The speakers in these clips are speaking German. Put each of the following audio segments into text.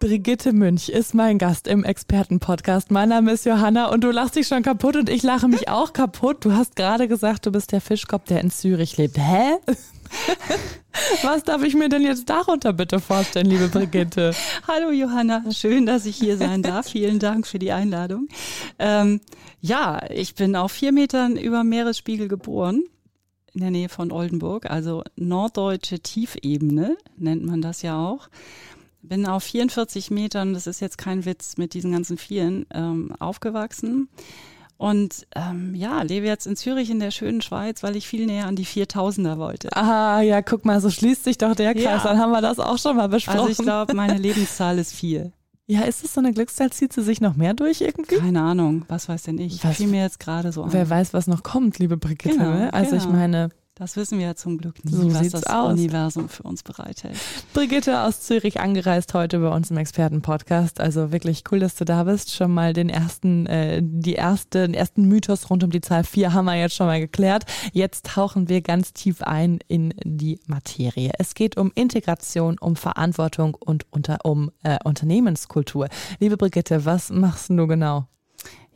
Brigitte Münch ist mein Gast im Expertenpodcast. Mein Name ist Johanna und du lachst dich schon kaputt und ich lache mich auch kaputt. Du hast gerade gesagt, du bist der Fischkopf, der in Zürich lebt. Hä? Was darf ich mir denn jetzt darunter bitte vorstellen, liebe Brigitte? Hallo Johanna, schön, dass ich hier sein darf. Vielen Dank für die Einladung. Ähm, ja, ich bin auf vier Metern über Meeresspiegel geboren in der Nähe von Oldenburg, also norddeutsche Tiefebene nennt man das ja auch bin auf 44 Metern, das ist jetzt kein Witz mit diesen ganzen Vieren, ähm, aufgewachsen. Und ähm, ja, lebe jetzt in Zürich in der schönen Schweiz, weil ich viel näher an die 4000er wollte. Ah, ja, guck mal, so schließt sich doch der Kreis. Ja. Dann haben wir das auch schon mal besprochen. Also ich glaube, meine Lebenszahl ist vier. Ja, ist es so eine Glückszahl? Zieht sie sich noch mehr durch irgendwie? Keine Ahnung, was weiß denn ich? Was, Fiel mir jetzt gerade so an. Wer weiß, was noch kommt, liebe Brigitte. Genau, ne? Also genau. ich meine, das wissen wir ja zum Glück nicht, so was das aus. Universum für uns bereithält. Brigitte aus Zürich angereist heute bei uns im Expertenpodcast. Also wirklich cool, dass du da bist. Schon mal den ersten, äh, die erste, den ersten Mythos rund um die Zahl 4 haben wir jetzt schon mal geklärt. Jetzt tauchen wir ganz tief ein in die Materie. Es geht um Integration, um Verantwortung und unter, um äh, Unternehmenskultur. Liebe Brigitte, was machst du genau?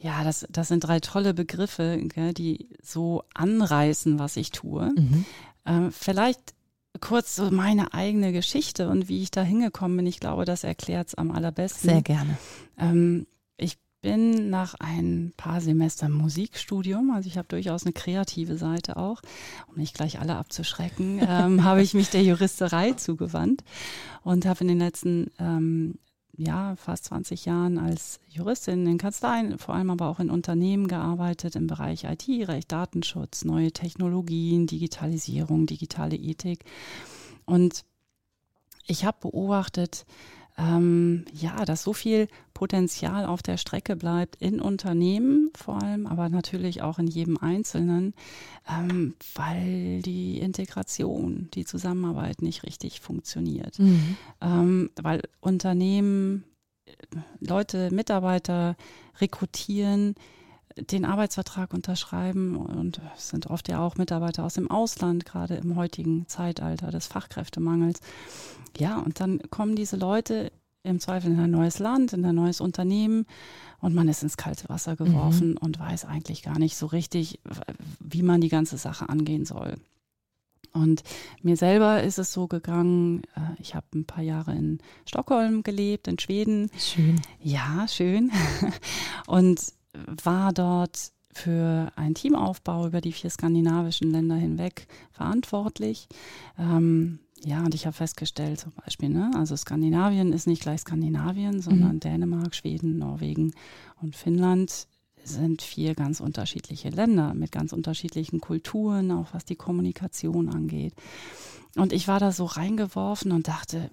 Ja, das, das sind drei tolle Begriffe, gell, die so anreißen, was ich tue. Mhm. Ähm, vielleicht kurz so meine eigene Geschichte und wie ich da hingekommen bin. Ich glaube, das erklärt es am allerbesten. Sehr gerne. Ähm, ich bin nach ein paar Semestern Musikstudium, also ich habe durchaus eine kreative Seite auch, um nicht gleich alle abzuschrecken, ähm, habe ich mich der Juristerei zugewandt und habe in den letzten ähm, ja, fast 20 Jahren als Juristin in Kanzleien, vor allem aber auch in Unternehmen gearbeitet im Bereich IT, Recht, Datenschutz, neue Technologien, Digitalisierung, digitale Ethik. Und ich habe beobachtet, ähm, ja, dass so viel Potenzial auf der Strecke bleibt in Unternehmen vor allem, aber natürlich auch in jedem Einzelnen, ähm, weil die Integration, die Zusammenarbeit nicht richtig funktioniert. Mhm. Ähm, weil Unternehmen äh, Leute, Mitarbeiter rekrutieren, den Arbeitsvertrag unterschreiben und es sind oft ja auch Mitarbeiter aus dem Ausland, gerade im heutigen Zeitalter des Fachkräftemangels. Ja, und dann kommen diese Leute im Zweifel in ein neues Land, in ein neues Unternehmen und man ist ins kalte Wasser geworfen mhm. und weiß eigentlich gar nicht so richtig, wie man die ganze Sache angehen soll. Und mir selber ist es so gegangen, äh, ich habe ein paar Jahre in Stockholm gelebt, in Schweden. Schön. Ja, schön. Und war dort für einen Teamaufbau über die vier skandinavischen Länder hinweg verantwortlich. Ähm, ja, und ich habe festgestellt, zum Beispiel, ne, also Skandinavien ist nicht gleich Skandinavien, sondern mhm. Dänemark, Schweden, Norwegen und Finnland sind vier ganz unterschiedliche Länder mit ganz unterschiedlichen Kulturen, auch was die Kommunikation angeht. Und ich war da so reingeworfen und dachte,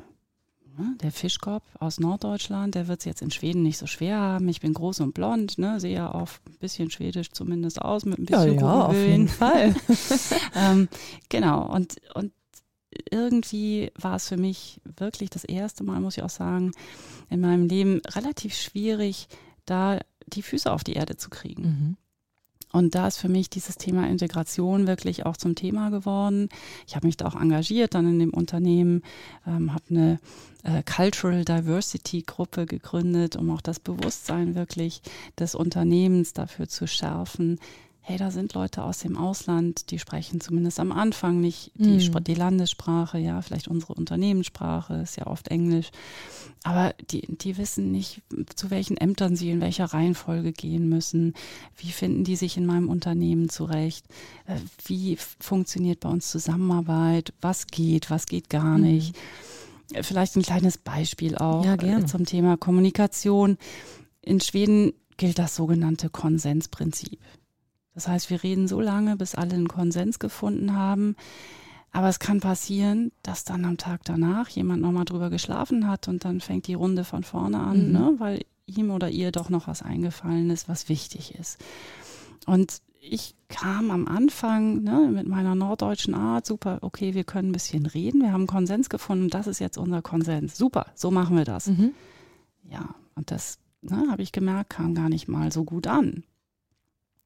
ne, der Fischkopf aus Norddeutschland, der wird es jetzt in Schweden nicht so schwer haben. Ich bin groß und blond, ne, sehe ja auch ein bisschen schwedisch zumindest aus, mit ein bisschen Ja, ja auf jeden Fall. ähm, genau, und, und irgendwie war es für mich wirklich das erste Mal, muss ich auch sagen, in meinem Leben relativ schwierig, da die Füße auf die Erde zu kriegen. Mhm. Und da ist für mich dieses Thema Integration wirklich auch zum Thema geworden. Ich habe mich da auch engagiert dann in dem Unternehmen, ähm, habe eine äh, Cultural Diversity Gruppe gegründet, um auch das Bewusstsein wirklich des Unternehmens dafür zu schärfen, hey, da sind Leute aus dem Ausland, die sprechen zumindest am Anfang nicht die, mhm. die Landessprache, ja, vielleicht unsere Unternehmenssprache, ist ja oft Englisch. Aber die, die wissen nicht, zu welchen Ämtern sie in welcher Reihenfolge gehen müssen. Wie finden die sich in meinem Unternehmen zurecht? Äh, wie funktioniert bei uns Zusammenarbeit? Was geht, was geht gar mhm. nicht? Vielleicht ein kleines Beispiel auch ja, äh, zum Thema Kommunikation. In Schweden gilt das sogenannte Konsensprinzip. Das heißt, wir reden so lange, bis alle einen Konsens gefunden haben. Aber es kann passieren, dass dann am Tag danach jemand nochmal drüber geschlafen hat und dann fängt die Runde von vorne an, mhm. ne? weil ihm oder ihr doch noch was eingefallen ist, was wichtig ist. Und ich kam am Anfang ne, mit meiner norddeutschen Art, super, okay, wir können ein bisschen reden, wir haben Konsens gefunden, das ist jetzt unser Konsens. Super, so machen wir das. Mhm. Ja, und das ne, habe ich gemerkt, kam gar nicht mal so gut an.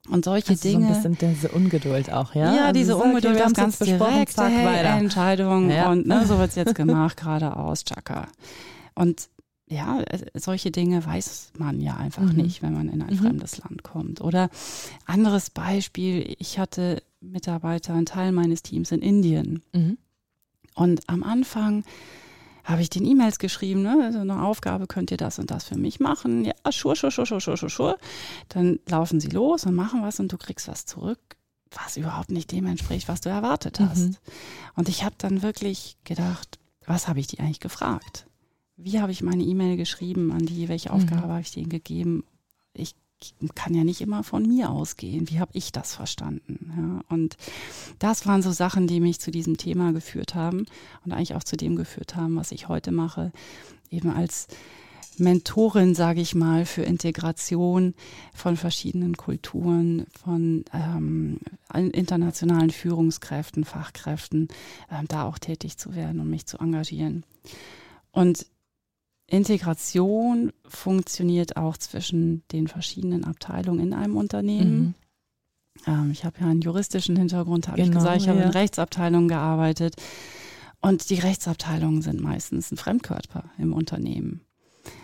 Und solche also Dinge. So ein bisschen diese Ungeduld auch, ja? Ja, also diese okay, Ungeduld, wir das haben's ganz direkte zack, hey. Entscheidung Ja. und ne, so wird's jetzt gemacht, geradeaus, tschakka. Und ja, äh, solche Dinge weiß man ja einfach Mhm. nicht, wenn man in ein Mhm. fremdes Land kommt. Oder anderes Beispiel, ich hatte Mitarbeiter, einen Teil meines Teams in Indien. Mhm. Und am Anfang habe ich den E-Mails geschrieben, ne, so eine Aufgabe könnt ihr das und das für mich machen. Ja, schur, schur, schur, schur, schur, schur, schur. Dann laufen sie los und machen was und du kriegst was zurück, was überhaupt nicht dem entspricht, was du erwartet hast. Mhm. Und ich habe dann wirklich gedacht, was habe ich die eigentlich gefragt? Wie habe ich meine E-Mail geschrieben an die? Welche Mhm. Aufgabe habe ich denen gegeben? Ich kann ja nicht immer von mir ausgehen. Wie habe ich das verstanden? Ja, und das waren so Sachen, die mich zu diesem Thema geführt haben und eigentlich auch zu dem geführt haben, was ich heute mache, eben als Mentorin, sage ich mal, für Integration von verschiedenen Kulturen, von ähm, internationalen Führungskräften, Fachkräften, ähm, da auch tätig zu werden und mich zu engagieren. Und Integration funktioniert auch zwischen den verschiedenen Abteilungen in einem Unternehmen. Mhm. Ähm, ich habe ja einen juristischen Hintergrund, habe ich Genau, gesagt. Ich habe ja. in Rechtsabteilungen gearbeitet. Und die Rechtsabteilungen sind meistens ein Fremdkörper im Unternehmen.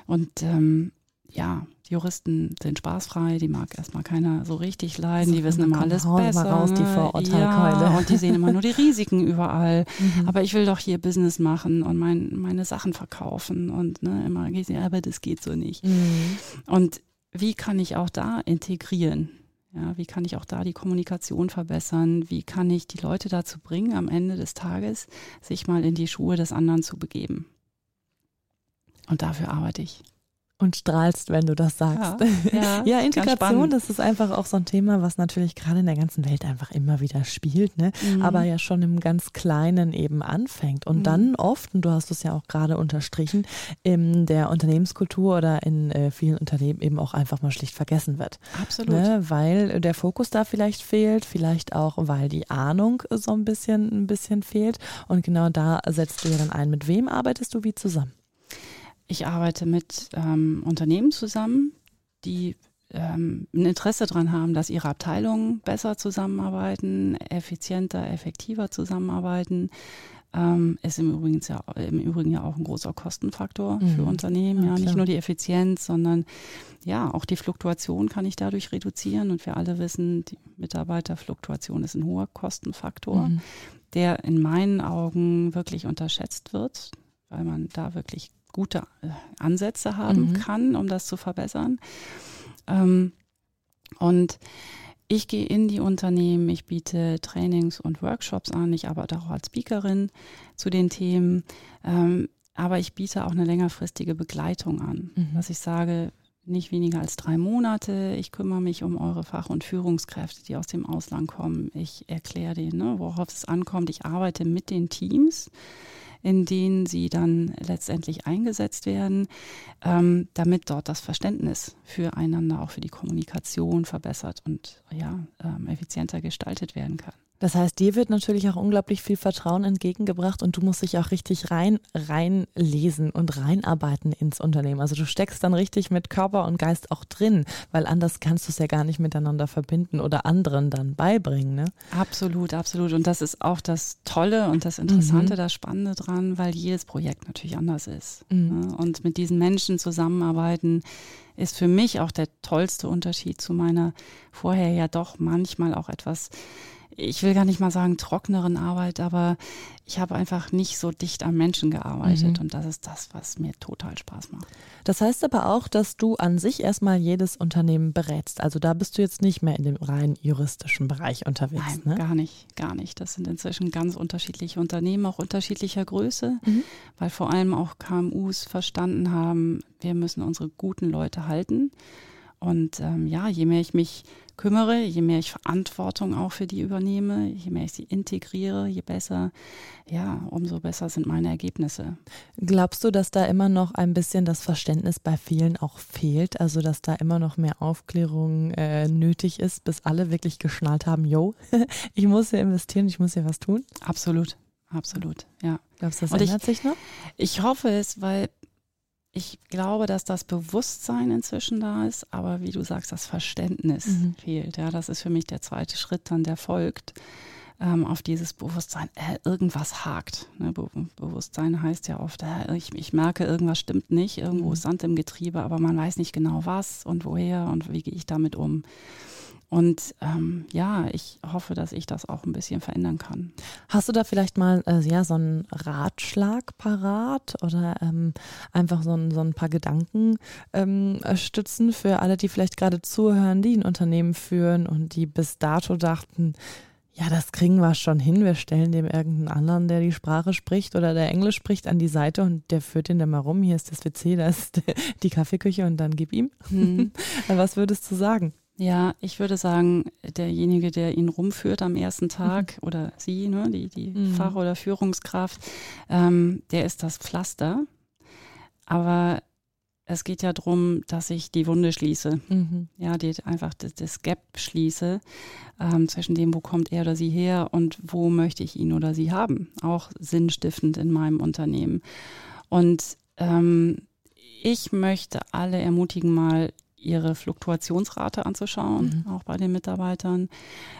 Und ähm, ja, die Juristen sind spaßfrei, die mag erstmal keiner so richtig leiden, die wissen immer alles raus, mal besser. raus, die ne? Vorurteilkeule. ja, und die sehen immer nur die Risiken überall. Mhm. Aber ich will doch hier Business machen und mein, meine Sachen verkaufen und ne, immer sie, aber das geht so nicht. Mhm. Und wie kann ich auch da integrieren? Ja, wie kann ich auch da die Kommunikation verbessern? Wie kann ich die Leute dazu bringen, am Ende des Tages sich mal in die Schuhe des anderen zu begeben? Und dafür arbeite ich. Und strahlst, wenn du das sagst. ja, Ja, ganz Integration, das ist einfach auch so ein Thema, was natürlich gerade in der ganzen Welt einfach immer wieder spielt, ne? Mhm. aber ja schon im ganz Kleinen eben anfängt und Mhm. dann oft, und du hast es ja auch gerade unterstrichen, in der Unternehmenskultur oder in äh, vielen Unternehmen eben auch einfach mal schlicht vergessen wird. Absolut. Ne? Weil der Fokus da vielleicht fehlt, vielleicht auch, weil die Ahnung so ein bisschen, ein bisschen fehlt. Und genau da setzt du ja dann ein. Mit wem arbeitest du wie zusammen? Ich arbeite mit ähm, Unternehmen zusammen, die ähm, ein Interesse daran haben, dass ihre Abteilungen besser zusammenarbeiten, effizienter, effektiver zusammenarbeiten. Ähm, ist im Übrigen, ja, im Übrigen ja auch ein großer Kostenfaktor Mhm. für Unternehmen. Ja, Ja, nicht nur die Effizienz, sondern ja, auch die Fluktuation kann ich dadurch reduzieren. Und wir alle wissen, die Mitarbeiterfluktuation ist ein hoher Kostenfaktor Mhm. der in meinen Augen wirklich unterschätzt wird, weil man da wirklich gute äh, Ansätze haben Mhm. kann, um das zu verbessern. Ähm, und ich gehe in die Unternehmen, ich biete Trainings und Workshops an, ich arbeite auch als Speakerin zu den Themen, ähm, aber ich biete auch eine längerfristige Begleitung an, Mhm. dass ich sage, nicht weniger als drei Monate. Ich kümmere mich um eure Fach- und Führungskräfte, die aus dem Ausland kommen. Ich erkläre denen, ne, worauf es ankommt. Ich arbeite mit den Teams, in denen sie dann letztendlich eingesetzt werden, ähm, damit dort das Verständnis füreinander, auch für die Kommunikation verbessert und ja, ähm, effizienter gestaltet werden kann. Das heißt, dir wird natürlich auch unglaublich viel Vertrauen entgegengebracht und du musst dich auch richtig rein, reinlesen und reinarbeiten ins Unternehmen. Also du steckst dann richtig mit Körper und Geist auch drin, weil anders kannst du es ja gar nicht miteinander verbinden oder anderen dann beibringen. Ne? Absolut, absolut. Und das ist auch das Tolle und das Interessante, Mhm. das Spannende dran, weil jedes Projekt natürlich anders ist. Mhm. ne? Und mit diesen Menschen zusammenarbeiten ist für mich auch der tollste Unterschied zu meiner vorher ja doch manchmal auch etwas, ich will gar nicht mal sagen trockneren Arbeit, aber ich habe einfach nicht so dicht am Menschen gearbeitet. Mhm. Und das ist das, was mir total Spaß macht. Das heißt aber auch, dass du an sich erstmal jedes Unternehmen berätst. Also da bist du jetzt nicht mehr in dem rein juristischen Bereich unterwegs. Nein, ne? gar nicht, gar nicht. Das sind inzwischen ganz unterschiedliche Unternehmen, auch unterschiedlicher Größe, Mhm. weil vor allem auch KMUs verstanden haben, wir müssen unsere guten Leute halten. Und ähm, ja, je mehr ich mich kümmere, je mehr ich Verantwortung auch für die übernehme, je mehr ich sie integriere, je besser, ja, umso besser sind meine Ergebnisse. Glaubst du, dass da immer noch ein bisschen das Verständnis bei vielen auch fehlt? Also, dass da immer noch mehr Aufklärung äh, nötig ist, bis alle wirklich geschnallt haben, yo, ich muss hier investieren, ich muss hier was tun? Absolut, absolut, ja. Glaubst du, das Und ändert sich noch? Ich hoffe es, weil ich glaube, dass das Bewusstsein inzwischen da ist, aber wie du sagst, das Verständnis Mhm. fehlt. Ja, das ist für mich der zweite Schritt dann, der folgt ähm, auf dieses Bewusstsein. Äh, irgendwas hakt. Ne? Be Bewusstsein heißt ja oft, äh, ich, ich merke, irgendwas stimmt nicht, irgendwo Mhm. ist Sand im Getriebe, aber man weiß nicht genau was und woher und wie gehe ich damit um. Und ähm, ja, ich hoffe, dass ich das auch ein bisschen verändern kann. Hast du da vielleicht mal äh, ja, so einen Ratschlag parat oder ähm, einfach so ein, so ein paar Gedanken ähm, äh, stützen für alle, die vielleicht gerade zuhören, die ein Unternehmen führen und die bis dato dachten, ja, das kriegen wir schon hin. Wir stellen dem irgendeinen anderen, der die Sprache spricht oder der Englisch spricht, an die Seite und der führt ihn dann mal rum. Hier ist das WC, da ist die Kaffeeküche und dann gib ihm. Hm. Was würdest du sagen? Ja, ich würde sagen, derjenige, der ihn rumführt am ersten Tag oder sie, ne, die, die Mhm. Fach- oder Führungskraft, ähm, der ist das Pflaster. Aber es geht ja darum, dass ich die Wunde schließe. Mhm. Ja, die einfach das, das Gap schließe ähm, zwischen dem, wo kommt er oder sie her und wo möchte ich ihn oder sie haben. Auch sinnstiftend in meinem Unternehmen. Und ähm, ich möchte alle ermutigen, mal ihre Fluktuationsrate anzuschauen, Mhm. auch bei den Mitarbeitern.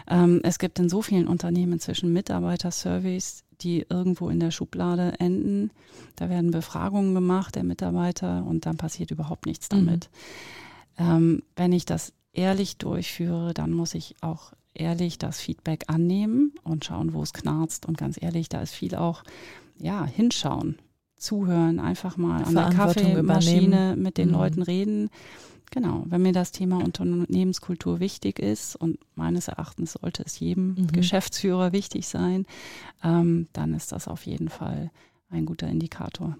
Ähm, es gibt in so vielen Unternehmen inzwischen Mitarbeitersurveys, die irgendwo in der Schublade enden. Da werden Befragungen gemacht der Mitarbeiter und dann passiert überhaupt nichts Mhm. damit. Ähm, wenn ich das ehrlich durchführe, dann muss ich auch ehrlich das Feedback annehmen und schauen, wo es knarzt. Und ganz ehrlich, da ist viel auch, ja, hinschauen, zuhören, einfach mal an der Kaffeemaschine mit den Mhm. Leuten reden. Genau, wenn mir das Thema Unternehmenskultur wichtig ist und meines Erachtens sollte es jedem Mhm. Geschäftsführer wichtig sein, ähm, dann ist das auf jeden Fall ein guter Indikator.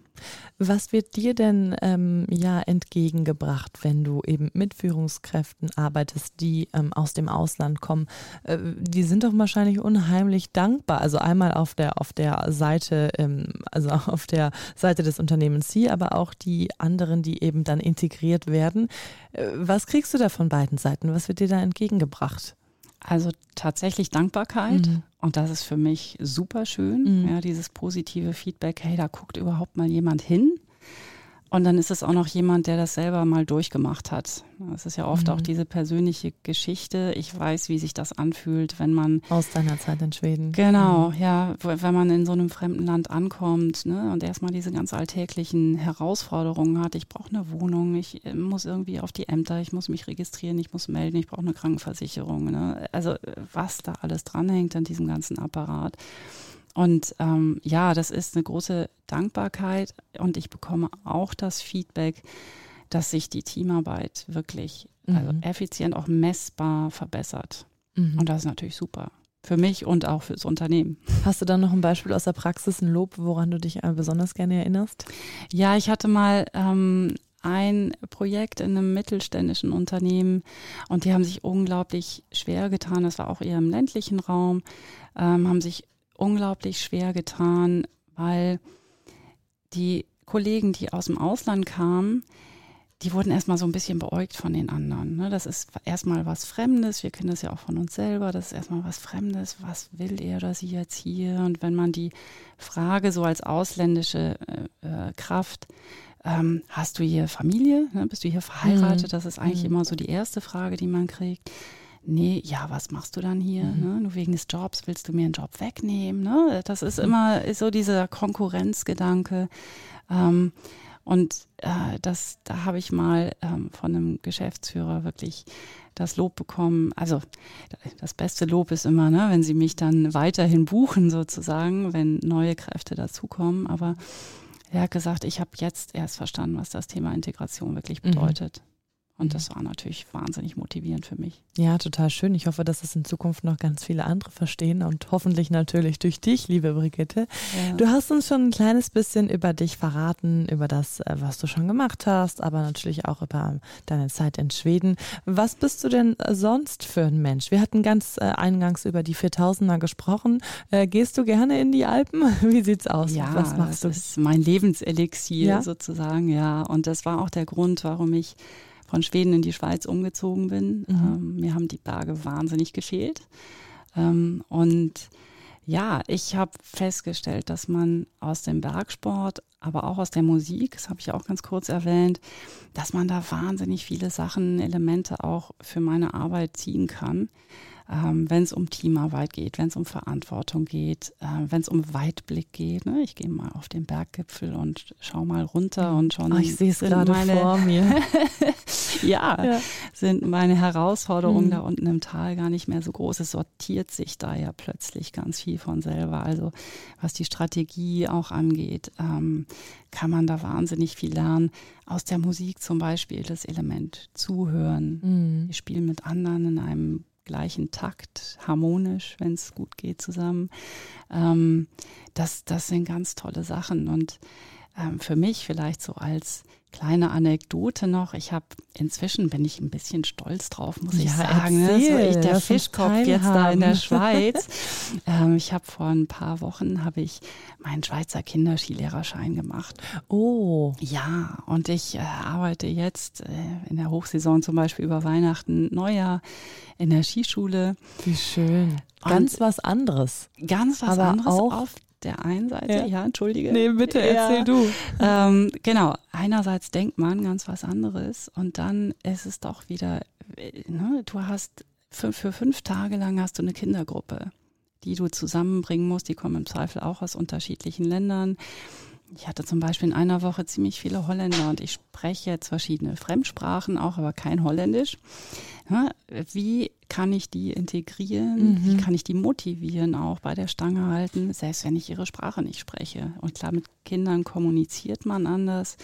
Was wird dir denn ähm, ja entgegengebracht, wenn du eben mit Führungskräften arbeitest, die ähm, aus dem Ausland kommen? Äh, die sind doch wahrscheinlich unheimlich dankbar. Also einmal auf der auf der Seite, ähm, also auf der Seite des Unternehmens Sie, aber auch die anderen, die eben dann integriert werden. Äh, was kriegst du da von beiden Seiten? Was wird dir da entgegengebracht? Also tatsächlich Dankbarkeit. Mhm. Und das ist für mich super schön, Mhm. ja, dieses positive Feedback, hey, da guckt überhaupt mal jemand hin. Und dann ist es auch noch jemand, der das selber mal durchgemacht hat. Es ist ja oft Mhm. auch diese persönliche Geschichte. Ich weiß, wie sich das anfühlt, wenn man Aus deiner Zeit in Schweden. Genau, ja, wo- wenn man in so einem fremden Land ankommt ne, und erstmal diese ganz alltäglichen Herausforderungen hat. Ich brauche eine Wohnung, ich äh, muss irgendwie auf die Ämter, ich muss mich registrieren, ich muss melden, ich brauche eine Krankenversicherung. Ne? Also äh, was da alles dranhängt an diesem ganzen Apparat. Und ähm, ja, das ist eine große Dankbarkeit und ich bekomme auch das Feedback, dass sich die Teamarbeit wirklich also Mhm. effizient, auch messbar verbessert. Mhm. Und das ist natürlich super. Für mich und auch fürs Unternehmen. Hast du dann noch ein Beispiel aus der Praxis, ein Lob, woran du dich äh, besonders gerne erinnerst? Ja, ich hatte mal ähm, ein Projekt in einem mittelständischen Unternehmen und die haben sich unglaublich schwer getan. Das war auch eher im ländlichen Raum, ähm, haben sich unglaublich schwer getan, weil die Kollegen, die aus dem Ausland kamen, die wurden erstmal so ein bisschen beäugt von den anderen. Ne? Das ist erstmal was Fremdes. Wir kennen das ja auch von uns selber. Das ist erstmal was Fremdes. Was will er oder sie jetzt hier? Und wenn man die Frage so als ausländische äh, äh, Kraft, ähm, hast du hier Familie? Ne? Bist du hier verheiratet? Mhm. Das ist eigentlich Mhm. immer so die erste Frage, die man kriegt. Nee, ja, was machst du dann hier? Mhm. Ne? Nur wegen des Jobs willst du mir einen Job wegnehmen? Ne? Das ist immer ist so dieser Konkurrenzgedanke. Ähm, und äh, das, da habe ich mal ähm, von einem Geschäftsführer wirklich das Lob bekommen. Also das beste Lob ist immer, ne, wenn sie mich dann weiterhin buchen sozusagen, wenn neue Kräfte dazukommen. Aber er hat gesagt, ich habe jetzt erst verstanden, was das Thema Integration wirklich Mhm. bedeutet. Und das war natürlich wahnsinnig motivierend für mich. Ja, total schön. Ich hoffe, dass es in Zukunft noch ganz viele andere verstehen und hoffentlich natürlich durch dich, liebe Brigitte. Ja. Du hast uns schon ein kleines bisschen über dich verraten, über das, äh, was du schon gemacht hast, aber natürlich auch über deine Zeit in Schweden. Was bist du denn sonst für ein Mensch? Wir hatten ganz äh, eingangs über die 4000er gesprochen. Äh, gehst du gerne in die Alpen? Wie sieht's aus? Ja, was machst das du? ist mein Lebenselixier ja? sozusagen, ja. Und das war auch der Grund, warum ich von Schweden in die Schweiz umgezogen bin. Mhm. Ähm, mir haben die Berge wahnsinnig gefehlt. Ähm, und ja, ich habe festgestellt, dass man aus dem Bergsport, aber auch aus der Musik, das habe ich auch ganz kurz erwähnt, dass man da wahnsinnig viele Sachen, Elemente auch für meine Arbeit ziehen kann ähm, wenn es um Teamarbeit geht, wenn es um Verantwortung geht, äh, wenn es um Weitblick geht. Ne? Ich gehe mal auf den Berggipfel und schau mal runter und schon. Oh, ich sehe es gerade vor mir. ja, ja, sind meine Herausforderungen mhm. da unten im Tal gar nicht mehr so groß. Es sortiert sich da ja plötzlich ganz viel von selber. Also was die Strategie auch angeht, ähm, kann man da wahnsinnig viel lernen. Aus der Musik zum Beispiel das Element zuhören. Mhm. Wir spielen mit anderen in einem gleichen Takt, harmonisch, wenn es gut geht zusammen. Ähm, das, das sind ganz tolle Sachen. Und ähm, für mich vielleicht so als kleine Anekdote noch. Ich habe inzwischen bin ich ein bisschen stolz drauf, muss ja, ich sagen. Ne? Erzähl, so ich der Fischkopf jetzt da in der Schweiz. ähm, ich habe vor ein paar Wochen habe ich meinen Schweizer Kinderskilehrerschein gemacht. Oh. Ja, und ich äh, arbeite jetzt äh, in der Hochsaison zum Beispiel über Weihnachten, Neujahr in der Skischule. Wie schön. Ganz und was anderes. Ganz was Aber anderes auch auf der einen Seite, ja, ja entschuldige. Nee, bitte erzähl ja. du. Ähm, genau, einerseits denkt man ganz was anderes und dann ist es doch wieder, ne, du hast für, für fünf Tage lang hast du eine Kindergruppe, die du zusammenbringen musst, die kommen im Zweifel auch aus unterschiedlichen Ländern. Ich hatte zum Beispiel in einer Woche ziemlich viele Holländer und ich spreche jetzt verschiedene Fremdsprachen auch, aber kein Holländisch. Ja, wie kann ich die integrieren? Mhm. Wie kann ich die motivieren, auch bei der Stange halten, selbst wenn ich ihre Sprache nicht spreche? Und klar, mit Kindern kommuniziert man anders,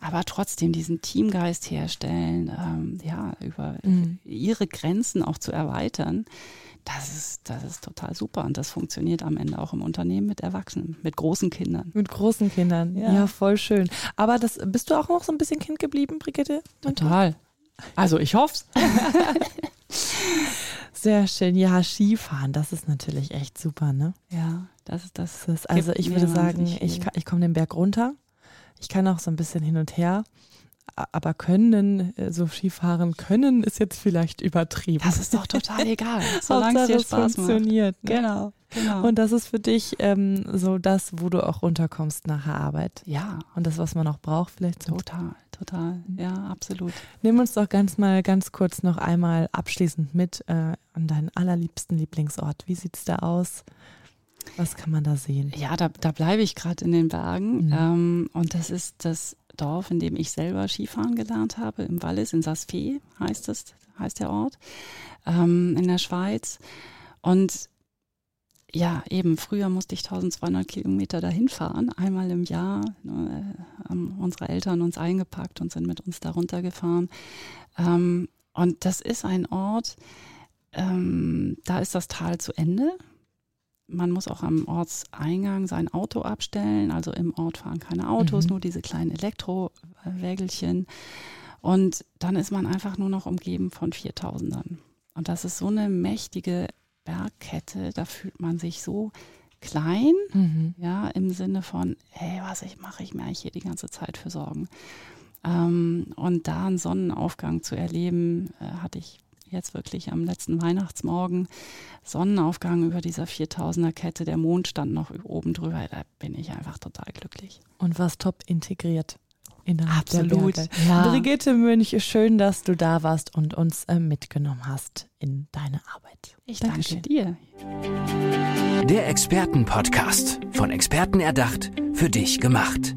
aber trotzdem diesen Teamgeist herstellen, ähm, ja, über mhm. ihre Grenzen auch zu erweitern das ist, das ist total super und das funktioniert am Ende auch im Unternehmen mit Erwachsenen, mit großen Kindern. Mit großen Kindern, ja, ja voll schön. Aber das, bist du auch noch so ein bisschen Kind geblieben, Brigitte? Total. Also ich hoffe es. Sehr schön. Ja, Skifahren, das ist natürlich echt super, ne? Ja, das ist das. das ist, also ich würde sagen, ich, ich komme den Berg runter. Ich kann auch so ein bisschen hin und her aber können, äh, so Skifahren können, ist jetzt vielleicht übertrieben. Das ist doch total egal, solange es dir Spaß funktioniert. Ne? Genau, genau. Und das ist für dich ähm, so das, wo du auch runterkommst nach der Arbeit. Ja. Und das, was man auch braucht, vielleicht. Total, total. Mhm. Ja, absolut. Nimm uns doch ganz mal ganz kurz noch einmal abschließend mit äh, an deinen allerliebsten Lieblingsort. Wie sieht es da aus? Was kann man da sehen? Ja, da, da bleibe ich gerade in den Bergen. Mhm. Ähm, und das ist das Dorf, in dem ich selber Skifahren gelernt habe, im Wallis, in Sasfee heißt es, heißt der Ort, ähm, in der Schweiz. Und ja, eben früher musste ich 1200 Kilometer dahin fahren, einmal im Jahr. Ne, haben unsere Eltern uns eingepackt und sind mit uns darunter gefahren. Ähm, und das ist ein Ort, ähm, da ist das Tal zu Ende. Man muss auch am Ortseingang sein Auto abstellen. Also im Ort fahren keine Autos, mhm. nur diese kleinen Elektrowägelchen. Und dann ist man einfach nur noch umgeben von Viertausendern. Und das ist so eine mächtige Bergkette, da fühlt man sich so klein, mhm. ja, im Sinne von, hey, was ich mache ich mir eigentlich hier die ganze Zeit für Sorgen. Ähm, und da einen Sonnenaufgang zu erleben, äh, hatte ich jetzt wirklich am letzten Weihnachtsmorgen Sonnenaufgang über dieser 4000er Kette, der Mond stand noch oben drüber, da bin ich einfach total glücklich. Und was top integriert. Absolut. Ja. Brigitte Münch, schön, dass du da warst und uns äh, mitgenommen hast in deine Arbeit. Ich Dankeschön. danke dir. Der Expertenpodcast. Von Experten erdacht, für dich gemacht.